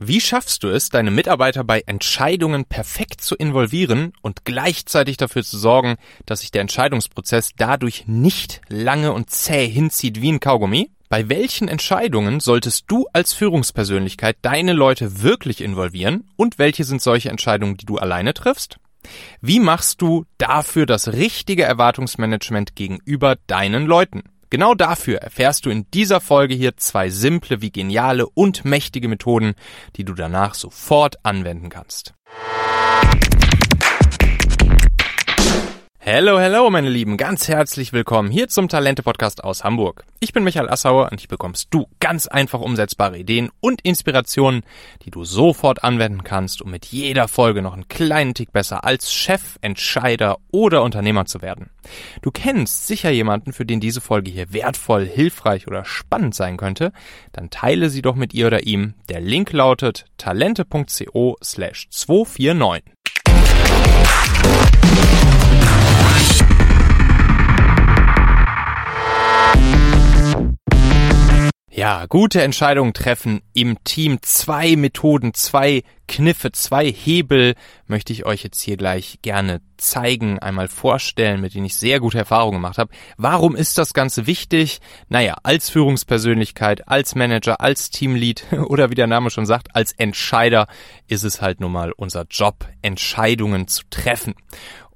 Wie schaffst du es, deine Mitarbeiter bei Entscheidungen perfekt zu involvieren und gleichzeitig dafür zu sorgen, dass sich der Entscheidungsprozess dadurch nicht lange und zäh hinzieht wie ein Kaugummi? Bei welchen Entscheidungen solltest du als Führungspersönlichkeit deine Leute wirklich involvieren und welche sind solche Entscheidungen, die du alleine triffst? Wie machst du dafür das richtige Erwartungsmanagement gegenüber deinen Leuten? Genau dafür erfährst du in dieser Folge hier zwei simple wie geniale und mächtige Methoden, die du danach sofort anwenden kannst. Hello, hello, meine Lieben, ganz herzlich willkommen hier zum Talente-Podcast aus Hamburg. Ich bin Michael Assauer und hier bekommst du ganz einfach umsetzbare Ideen und Inspirationen, die du sofort anwenden kannst, um mit jeder Folge noch einen kleinen Tick besser als Chef, Entscheider oder Unternehmer zu werden. Du kennst sicher jemanden, für den diese Folge hier wertvoll, hilfreich oder spannend sein könnte, dann teile sie doch mit ihr oder ihm. Der Link lautet talente.co slash 249. Ja, gute Entscheidungen treffen im Team. Zwei Methoden, zwei Kniffe, zwei Hebel möchte ich euch jetzt hier gleich gerne zeigen, einmal vorstellen, mit denen ich sehr gute Erfahrungen gemacht habe. Warum ist das Ganze wichtig? Naja, als Führungspersönlichkeit, als Manager, als Teamlead oder wie der Name schon sagt, als Entscheider ist es halt nun mal unser Job, Entscheidungen zu treffen.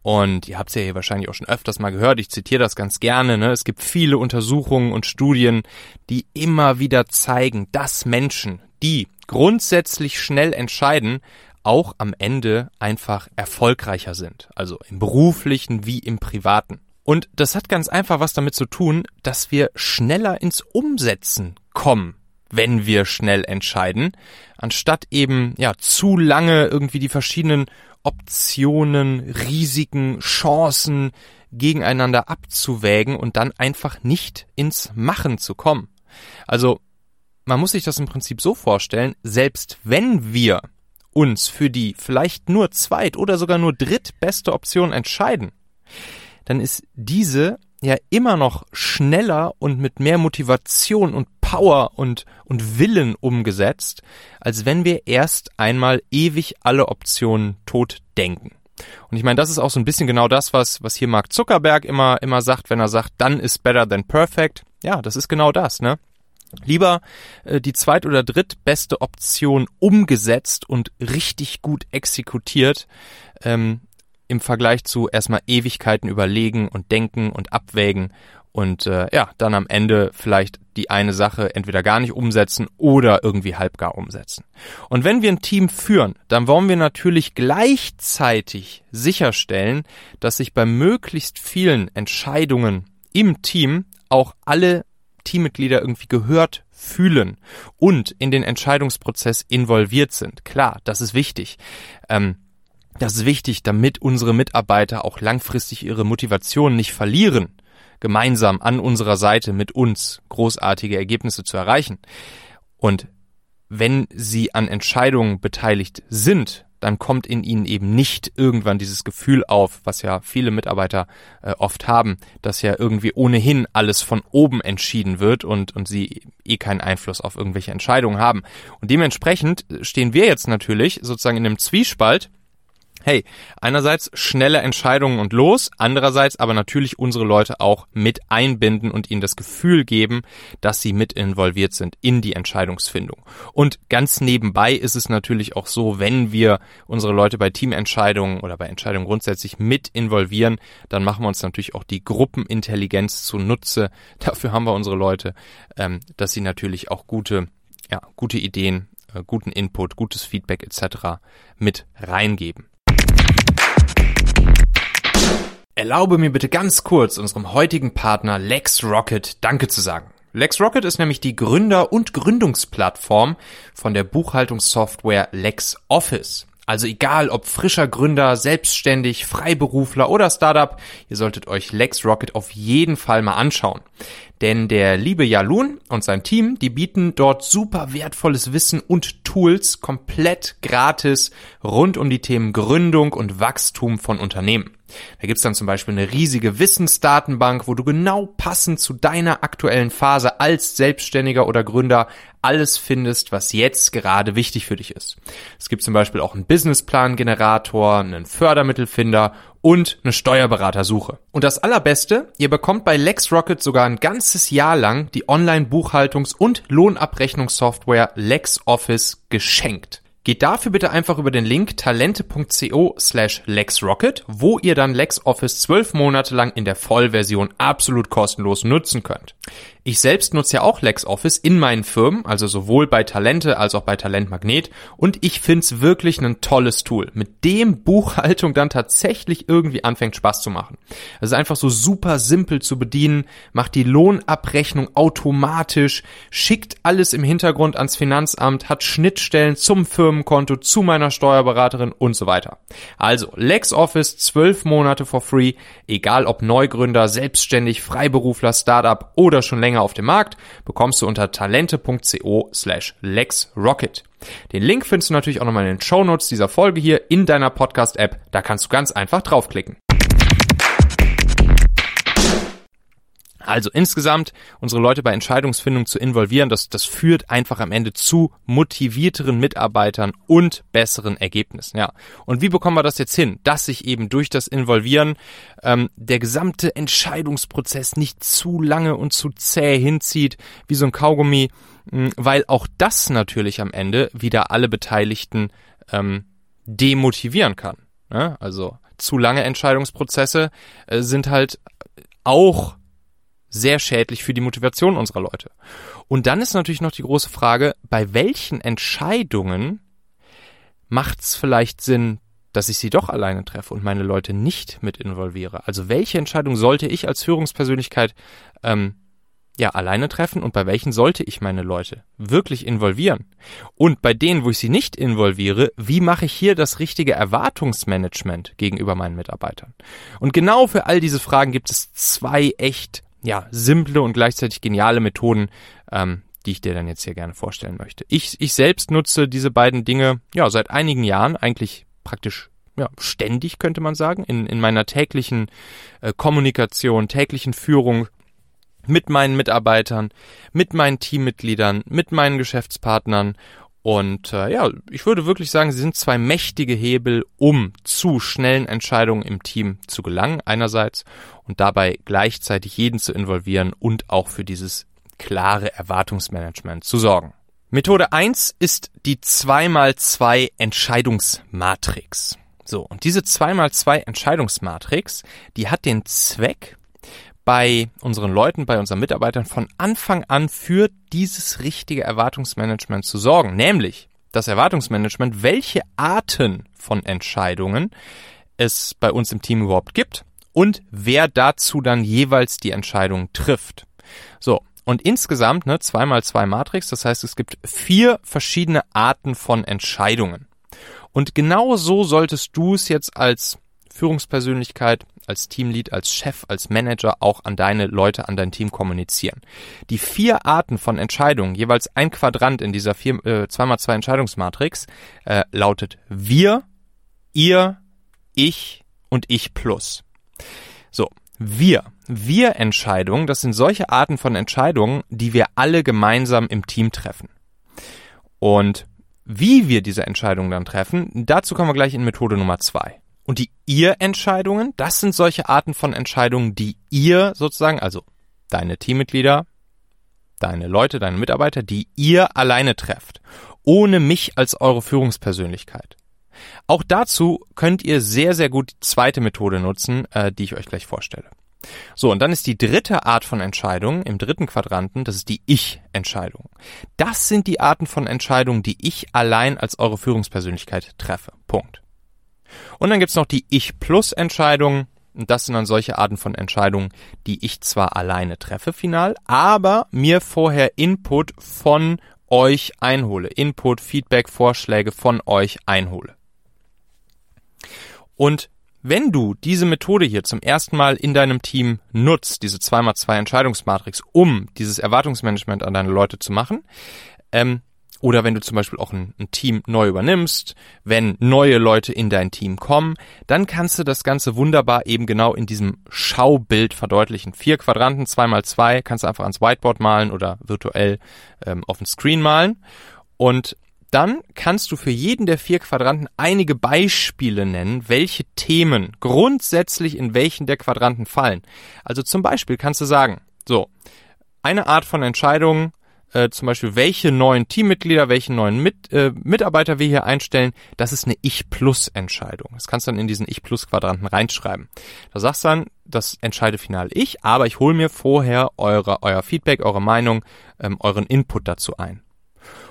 Und ihr habt es ja hier wahrscheinlich auch schon öfters mal gehört, ich zitiere das ganz gerne, ne? es gibt viele Untersuchungen und Studien, die immer wieder zeigen, dass Menschen, die grundsätzlich schnell entscheiden, auch am Ende einfach erfolgreicher sind, also im beruflichen wie im privaten. Und das hat ganz einfach was damit zu tun, dass wir schneller ins Umsetzen kommen, wenn wir schnell entscheiden, anstatt eben ja zu lange irgendwie die verschiedenen Optionen, Risiken, Chancen gegeneinander abzuwägen und dann einfach nicht ins Machen zu kommen. Also man muss sich das im Prinzip so vorstellen, selbst wenn wir uns für die vielleicht nur zweit- oder sogar nur drittbeste Option entscheiden, dann ist diese ja immer noch schneller und mit mehr Motivation und Power und, und Willen umgesetzt, als wenn wir erst einmal ewig alle Optionen tot denken. Und ich meine, das ist auch so ein bisschen genau das, was, was hier Mark Zuckerberg immer, immer sagt, wenn er sagt, dann ist better than perfect. Ja, das ist genau das, ne? Lieber äh, die zweit- oder drittbeste Option umgesetzt und richtig gut exekutiert, ähm, im Vergleich zu erstmal Ewigkeiten überlegen und denken und abwägen und äh, ja, dann am Ende vielleicht die eine Sache entweder gar nicht umsetzen oder irgendwie halbgar umsetzen. Und wenn wir ein Team führen, dann wollen wir natürlich gleichzeitig sicherstellen, dass sich bei möglichst vielen Entscheidungen im Team auch alle Teammitglieder irgendwie gehört fühlen und in den Entscheidungsprozess involviert sind. Klar, das ist wichtig. Ähm, das ist wichtig, damit unsere Mitarbeiter auch langfristig ihre Motivation nicht verlieren, gemeinsam an unserer Seite mit uns großartige Ergebnisse zu erreichen. Und wenn sie an Entscheidungen beteiligt sind, dann kommt in ihnen eben nicht irgendwann dieses Gefühl auf, was ja viele Mitarbeiter äh, oft haben, dass ja irgendwie ohnehin alles von oben entschieden wird und, und sie eh keinen Einfluss auf irgendwelche Entscheidungen haben. Und dementsprechend stehen wir jetzt natürlich sozusagen in einem Zwiespalt, hey, einerseits schnelle Entscheidungen und los, andererseits aber natürlich unsere Leute auch mit einbinden und ihnen das Gefühl geben, dass sie mit involviert sind in die Entscheidungsfindung. Und ganz nebenbei ist es natürlich auch so, wenn wir unsere Leute bei Teamentscheidungen oder bei Entscheidungen grundsätzlich mit involvieren, dann machen wir uns natürlich auch die Gruppenintelligenz zunutze. Dafür haben wir unsere Leute, ähm, dass sie natürlich auch gute, ja, gute Ideen äh, guten Input, gutes Feedback etc. mit reingeben. Erlaube mir bitte ganz kurz unserem heutigen Partner LexRocket Danke zu sagen. LexRocket ist nämlich die Gründer- und Gründungsplattform von der Buchhaltungssoftware LexOffice. Also egal ob frischer Gründer, selbstständig, Freiberufler oder Startup, ihr solltet euch LexRocket auf jeden Fall mal anschauen. Denn der liebe Jalun und sein Team, die bieten dort super wertvolles Wissen und Tools komplett gratis rund um die Themen Gründung und Wachstum von Unternehmen. Da gibt's dann zum Beispiel eine riesige Wissensdatenbank, wo du genau passend zu deiner aktuellen Phase als Selbstständiger oder Gründer alles findest, was jetzt gerade wichtig für dich ist. Es gibt zum Beispiel auch einen Businessplan-Generator, einen Fördermittelfinder und eine Steuerberatersuche. Und das allerbeste, ihr bekommt bei LexRocket sogar ein ganzes Jahr lang die Online-Buchhaltungs- und Lohnabrechnungssoftware LexOffice geschenkt. Geht dafür bitte einfach über den Link talente.co slash LexRocket, wo ihr dann LexOffice zwölf Monate lang in der Vollversion absolut kostenlos nutzen könnt. Ich selbst nutze ja auch LexOffice in meinen Firmen, also sowohl bei Talente als auch bei Talent Magnet und ich find's wirklich ein tolles Tool, mit dem Buchhaltung dann tatsächlich irgendwie anfängt Spaß zu machen. Es ist einfach so super simpel zu bedienen, macht die Lohnabrechnung automatisch, schickt alles im Hintergrund ans Finanzamt, hat Schnittstellen zum Firmenkonto, zu meiner Steuerberaterin und so weiter. Also LexOffice 12 Monate for free, egal ob Neugründer, selbstständig, Freiberufler, Startup oder schon länger länger auf dem Markt, bekommst du unter talente.co slash lexrocket. Den Link findest du natürlich auch nochmal in den Show Notes dieser Folge hier in deiner Podcast-App. Da kannst du ganz einfach draufklicken. Also insgesamt unsere Leute bei Entscheidungsfindung zu involvieren, das, das führt einfach am Ende zu motivierteren Mitarbeitern und besseren Ergebnissen. Ja. Und wie bekommen wir das jetzt hin, dass sich eben durch das Involvieren ähm, der gesamte Entscheidungsprozess nicht zu lange und zu zäh hinzieht, wie so ein Kaugummi, mh, weil auch das natürlich am Ende wieder alle Beteiligten ähm, demotivieren kann. Ne? Also zu lange Entscheidungsprozesse äh, sind halt auch sehr schädlich für die Motivation unserer Leute. Und dann ist natürlich noch die große Frage, bei welchen Entscheidungen macht es vielleicht Sinn, dass ich sie doch alleine treffe und meine Leute nicht mit involviere? Also welche Entscheidung sollte ich als Führungspersönlichkeit ähm, ja alleine treffen und bei welchen sollte ich meine Leute wirklich involvieren? Und bei denen, wo ich sie nicht involviere, wie mache ich hier das richtige Erwartungsmanagement gegenüber meinen Mitarbeitern? Und genau für all diese Fragen gibt es zwei echt ja, simple und gleichzeitig geniale Methoden, ähm, die ich dir dann jetzt hier gerne vorstellen möchte. Ich, ich selbst nutze diese beiden Dinge ja seit einigen Jahren eigentlich praktisch ja, ständig, könnte man sagen, in, in meiner täglichen äh, Kommunikation, täglichen Führung mit meinen Mitarbeitern, mit meinen Teammitgliedern, mit meinen Geschäftspartnern und äh, ja, ich würde wirklich sagen, sie sind zwei mächtige Hebel, um zu schnellen Entscheidungen im Team zu gelangen, einerseits, und dabei gleichzeitig jeden zu involvieren und auch für dieses klare Erwartungsmanagement zu sorgen. Methode eins ist die 2x2 Entscheidungsmatrix. So, und diese 2x2 Entscheidungsmatrix, die hat den Zweck, bei unseren Leuten, bei unseren Mitarbeitern von Anfang an für dieses richtige Erwartungsmanagement zu sorgen. Nämlich das Erwartungsmanagement, welche Arten von Entscheidungen es bei uns im Team überhaupt gibt und wer dazu dann jeweils die Entscheidung trifft. So. Und insgesamt, ne, zweimal zwei Matrix, das heißt, es gibt vier verschiedene Arten von Entscheidungen. Und genau so solltest du es jetzt als Führungspersönlichkeit als Teamlead, als Chef, als Manager auch an deine Leute, an dein Team kommunizieren. Die vier Arten von Entscheidungen, jeweils ein Quadrant in dieser vier, äh, 2x2 Entscheidungsmatrix, äh, lautet wir, ihr, ich und ich plus. So, wir. Wir Entscheidungen, das sind solche Arten von Entscheidungen, die wir alle gemeinsam im Team treffen. Und wie wir diese Entscheidungen dann treffen, dazu kommen wir gleich in Methode Nummer zwei. Und die Ihr-Entscheidungen, das sind solche Arten von Entscheidungen, die ihr sozusagen, also deine Teammitglieder, deine Leute, deine Mitarbeiter, die ihr alleine trefft, ohne mich als eure Führungspersönlichkeit. Auch dazu könnt ihr sehr, sehr gut die zweite Methode nutzen, äh, die ich euch gleich vorstelle. So, und dann ist die dritte Art von Entscheidung im dritten Quadranten, das ist die Ich-Entscheidung. Das sind die Arten von Entscheidungen, die ich allein als eure Führungspersönlichkeit treffe. Punkt. Und dann gibt's noch die Ich-Plus-Entscheidungen. Das sind dann solche Arten von Entscheidungen, die ich zwar alleine treffe final, aber mir vorher Input von euch einhole. Input, Feedback, Vorschläge von euch einhole. Und wenn du diese Methode hier zum ersten Mal in deinem Team nutzt, diese 2x2 Entscheidungsmatrix, um dieses Erwartungsmanagement an deine Leute zu machen, ähm, oder wenn du zum Beispiel auch ein, ein, Team neu übernimmst, wenn neue Leute in dein Team kommen, dann kannst du das Ganze wunderbar eben genau in diesem Schaubild verdeutlichen. Vier Quadranten, zwei mal zwei, kannst du einfach ans Whiteboard malen oder virtuell ähm, auf dem Screen malen. Und dann kannst du für jeden der vier Quadranten einige Beispiele nennen, welche Themen grundsätzlich in welchen der Quadranten fallen. Also zum Beispiel kannst du sagen, so, eine Art von Entscheidung äh, zum Beispiel, welche neuen Teammitglieder, welche neuen Mit, äh, Mitarbeiter wir hier einstellen, das ist eine Ich-Plus-Entscheidung. Das kannst du dann in diesen Ich-Plus-Quadranten reinschreiben. Da sagst du dann, das entscheide final ich, aber ich hole mir vorher eure, euer Feedback, eure Meinung, ähm, euren Input dazu ein.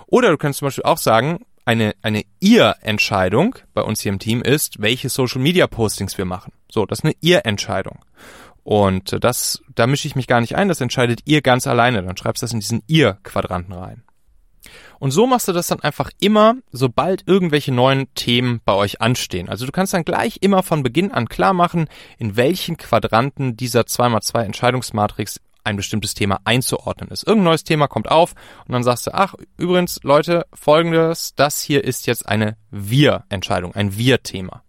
Oder du kannst zum Beispiel auch sagen, eine, eine Ihr-Entscheidung bei uns hier im Team ist, welche Social-Media-Postings wir machen. So, das ist eine Ihr-Entscheidung. Und das, da mische ich mich gar nicht ein, das entscheidet ihr ganz alleine. Dann schreibst du das in diesen ihr-Quadranten rein. Und so machst du das dann einfach immer, sobald irgendwelche neuen Themen bei euch anstehen. Also du kannst dann gleich immer von Beginn an klar machen, in welchen Quadranten dieser 2x2 Entscheidungsmatrix ein bestimmtes Thema einzuordnen ist. Irgendein neues Thema kommt auf und dann sagst du, ach, übrigens, Leute, folgendes, das hier ist jetzt eine Wir-Entscheidung, ein Wir-Thema.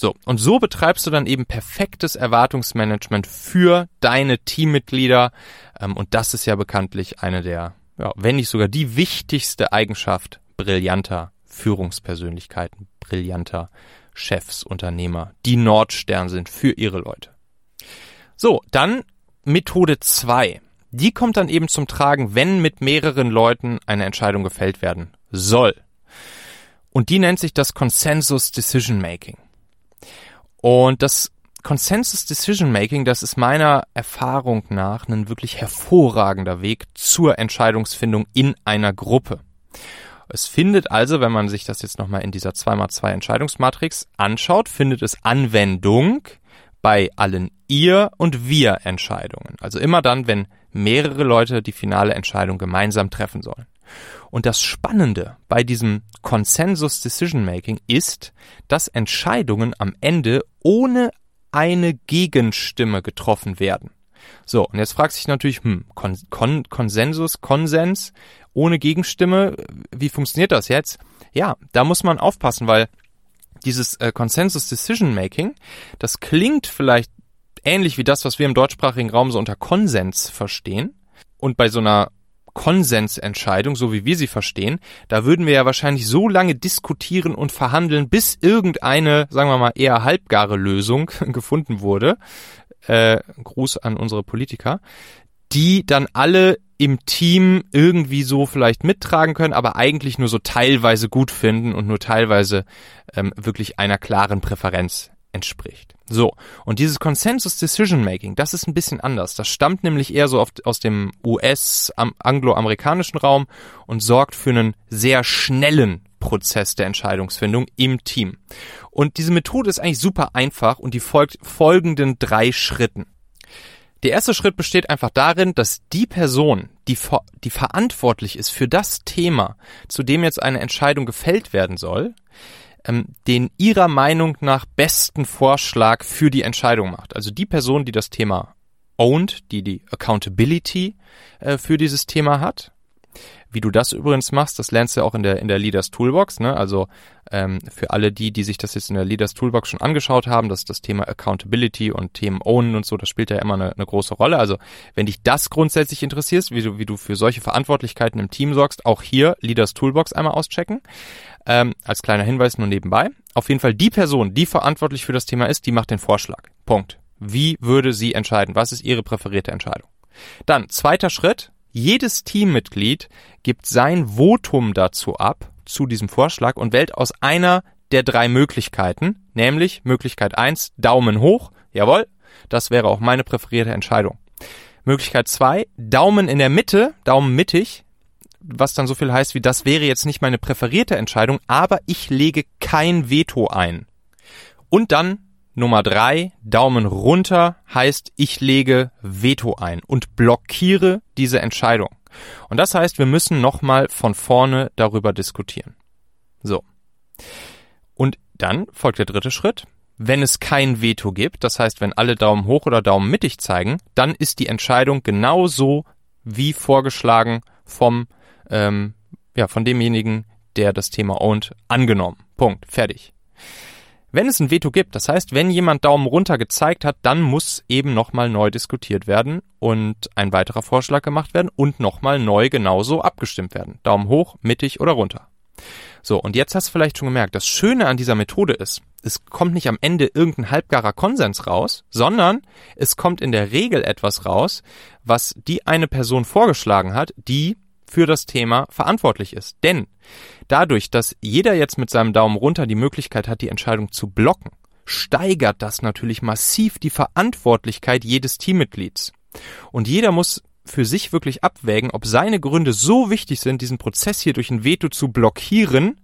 So, und so betreibst du dann eben perfektes Erwartungsmanagement für deine Teammitglieder. Ähm, und das ist ja bekanntlich eine der, ja, wenn nicht sogar die wichtigste Eigenschaft brillanter Führungspersönlichkeiten, brillanter Chefs, Unternehmer, die Nordstern sind für ihre Leute. So, dann Methode zwei. Die kommt dann eben zum Tragen, wenn mit mehreren Leuten eine Entscheidung gefällt werden soll. Und die nennt sich das Consensus Decision Making. Und das Consensus Decision Making, das ist meiner Erfahrung nach ein wirklich hervorragender Weg zur Entscheidungsfindung in einer Gruppe. Es findet also, wenn man sich das jetzt nochmal in dieser 2x2 Entscheidungsmatrix anschaut, findet es Anwendung bei allen Ihr- und Wir-Entscheidungen. Also immer dann, wenn mehrere Leute die finale Entscheidung gemeinsam treffen sollen. Und das Spannende bei diesem Consensus Decision Making ist, dass Entscheidungen am Ende ohne eine Gegenstimme getroffen werden. So, und jetzt fragt sich natürlich, hm, Kon Kon Konsensus, Konsens ohne Gegenstimme, wie funktioniert das jetzt? Ja, da muss man aufpassen, weil dieses äh, Consensus Decision Making, das klingt vielleicht ähnlich wie das, was wir im deutschsprachigen Raum so unter Konsens verstehen. Und bei so einer Konsensentscheidung, so wie wir sie verstehen, da würden wir ja wahrscheinlich so lange diskutieren und verhandeln, bis irgendeine, sagen wir mal, eher halbgare Lösung gefunden wurde. Äh, Gruß an unsere Politiker, die dann alle im Team irgendwie so vielleicht mittragen können, aber eigentlich nur so teilweise gut finden und nur teilweise ähm, wirklich einer klaren Präferenz entspricht. So, und dieses Consensus Decision Making, das ist ein bisschen anders. Das stammt nämlich eher so oft aus dem US-angloamerikanischen Raum und sorgt für einen sehr schnellen Prozess der Entscheidungsfindung im Team. Und diese Methode ist eigentlich super einfach und die folgt folgenden drei Schritten. Der erste Schritt besteht einfach darin, dass die Person, die, die verantwortlich ist für das Thema, zu dem jetzt eine Entscheidung gefällt werden soll, ähm, den ihrer Meinung nach besten Vorschlag für die Entscheidung macht. Also die Person, die das Thema owned, die die Accountability äh, für dieses Thema hat. Wie du das übrigens machst, das lernst du auch in der in der Leaders Toolbox. Ne? Also ähm, für alle die, die sich das jetzt in der Leaders Toolbox schon angeschaut haben, dass das Thema Accountability und Themen Ownen und so, das spielt ja immer eine, eine große Rolle. Also wenn dich das grundsätzlich interessiert, wie du wie du für solche Verantwortlichkeiten im Team sorgst, auch hier Leaders Toolbox einmal auschecken. Ähm, als kleiner Hinweis nur nebenbei. Auf jeden Fall die Person, die verantwortlich für das Thema ist, die macht den Vorschlag. Punkt. Wie würde sie entscheiden? Was ist ihre präferierte Entscheidung? Dann, zweiter Schritt. Jedes Teammitglied gibt sein Votum dazu ab, zu diesem Vorschlag und wählt aus einer der drei Möglichkeiten, nämlich Möglichkeit eins Daumen hoch, jawohl, das wäre auch meine präferierte Entscheidung. Möglichkeit zwei Daumen in der Mitte, Daumen mittig, was dann so viel heißt wie, das wäre jetzt nicht meine präferierte Entscheidung, aber ich lege kein Veto ein. Und dann Nummer drei, Daumen runter heißt, ich lege Veto ein und blockiere diese Entscheidung. Und das heißt, wir müssen nochmal von vorne darüber diskutieren. So. Und dann folgt der dritte Schritt. Wenn es kein Veto gibt, das heißt, wenn alle Daumen hoch oder Daumen mittig zeigen, dann ist die Entscheidung genauso wie vorgeschlagen vom ähm, ja, von demjenigen, der das Thema ownt, angenommen. Punkt. Fertig. Wenn es ein Veto gibt, das heißt, wenn jemand Daumen runter gezeigt hat, dann muss eben nochmal neu diskutiert werden und ein weiterer Vorschlag gemacht werden und nochmal neu genauso abgestimmt werden. Daumen hoch, mittig oder runter. So, und jetzt hast du vielleicht schon gemerkt, das Schöne an dieser Methode ist, es kommt nicht am Ende irgendein halbgarer Konsens raus, sondern es kommt in der Regel etwas raus, was die eine Person vorgeschlagen hat, die für das Thema verantwortlich ist. Denn dadurch, dass jeder jetzt mit seinem Daumen runter die Möglichkeit hat, die Entscheidung zu blocken, steigert das natürlich massiv die Verantwortlichkeit jedes Teammitglieds. Und jeder muss für sich wirklich abwägen, ob seine Gründe so wichtig sind, diesen Prozess hier durch ein Veto zu blockieren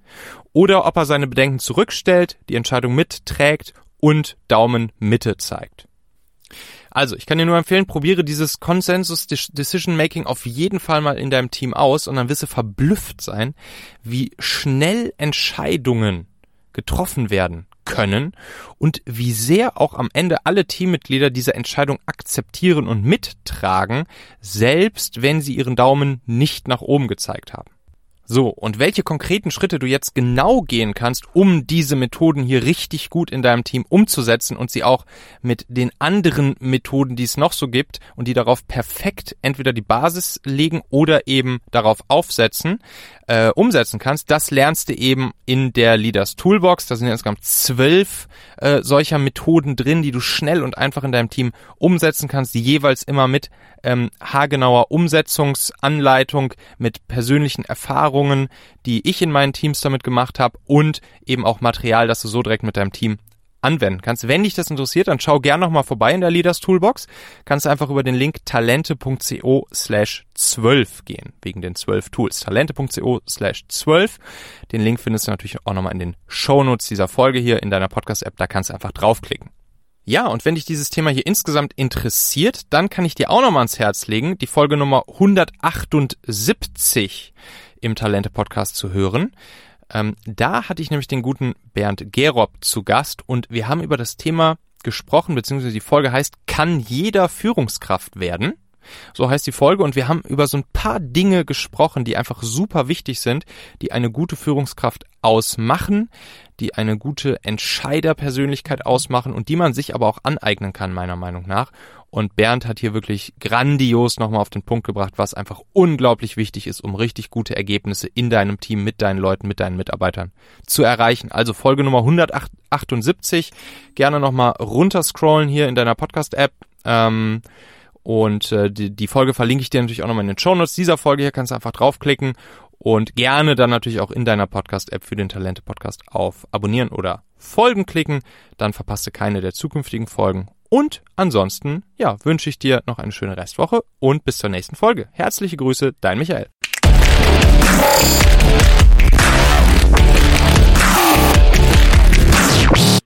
oder ob er seine Bedenken zurückstellt, die Entscheidung mitträgt und Daumen Mitte zeigt. Also, ich kann dir nur empfehlen, probiere dieses Consensus Decision Making auf jeden Fall mal in deinem Team aus und dann wirst du verblüfft sein, wie schnell Entscheidungen getroffen werden können und wie sehr auch am Ende alle Teammitglieder diese Entscheidung akzeptieren und mittragen, selbst wenn sie ihren Daumen nicht nach oben gezeigt haben. So, und welche konkreten Schritte du jetzt genau gehen kannst, um diese Methoden hier richtig gut in deinem Team umzusetzen und sie auch mit den anderen Methoden, die es noch so gibt und die darauf perfekt entweder die Basis legen oder eben darauf aufsetzen, äh, umsetzen kannst, das lernst du eben in der Leaders Toolbox. Da sind insgesamt zwölf äh, solcher Methoden drin, die du schnell und einfach in deinem Team umsetzen kannst, die jeweils immer mit ähm, haargenauer Umsetzungsanleitung, mit persönlichen Erfahrungen, die ich in meinen Teams damit gemacht habe und eben auch Material, das du so direkt mit deinem Team anwenden kannst. Wenn dich das interessiert, dann schau gern nochmal vorbei in der Leaders Toolbox. Kannst einfach über den Link talente.co slash 12 gehen, wegen den 12 Tools. talente.co slash 12. Den Link findest du natürlich auch nochmal in den Shownotes dieser Folge hier in deiner Podcast-App. Da kannst du einfach draufklicken. Ja, und wenn dich dieses Thema hier insgesamt interessiert, dann kann ich dir auch nochmal ans Herz legen, die Folge Nummer 178 im Talente Podcast zu hören. Ähm, da hatte ich nämlich den guten Bernd Gerob zu Gast und wir haben über das Thema gesprochen, beziehungsweise die Folge heißt, kann jeder Führungskraft werden? So heißt die Folge und wir haben über so ein paar Dinge gesprochen, die einfach super wichtig sind, die eine gute Führungskraft ausmachen, die eine gute Entscheiderpersönlichkeit ausmachen und die man sich aber auch aneignen kann, meiner Meinung nach. Und Bernd hat hier wirklich grandios nochmal auf den Punkt gebracht, was einfach unglaublich wichtig ist, um richtig gute Ergebnisse in deinem Team, mit deinen Leuten, mit deinen Mitarbeitern zu erreichen. Also Folge Nummer 178. Gerne nochmal runterscrollen hier in deiner Podcast-App. Ähm, und äh, die, die Folge verlinke ich dir natürlich auch nochmal in den Show Notes dieser Folge. Hier kannst du einfach draufklicken und gerne dann natürlich auch in deiner Podcast-App für den Talente-Podcast auf Abonnieren oder Folgen klicken. Dann verpasst du keine der zukünftigen Folgen. Und ansonsten, ja, wünsche ich dir noch eine schöne Restwoche und bis zur nächsten Folge. Herzliche Grüße, dein Michael.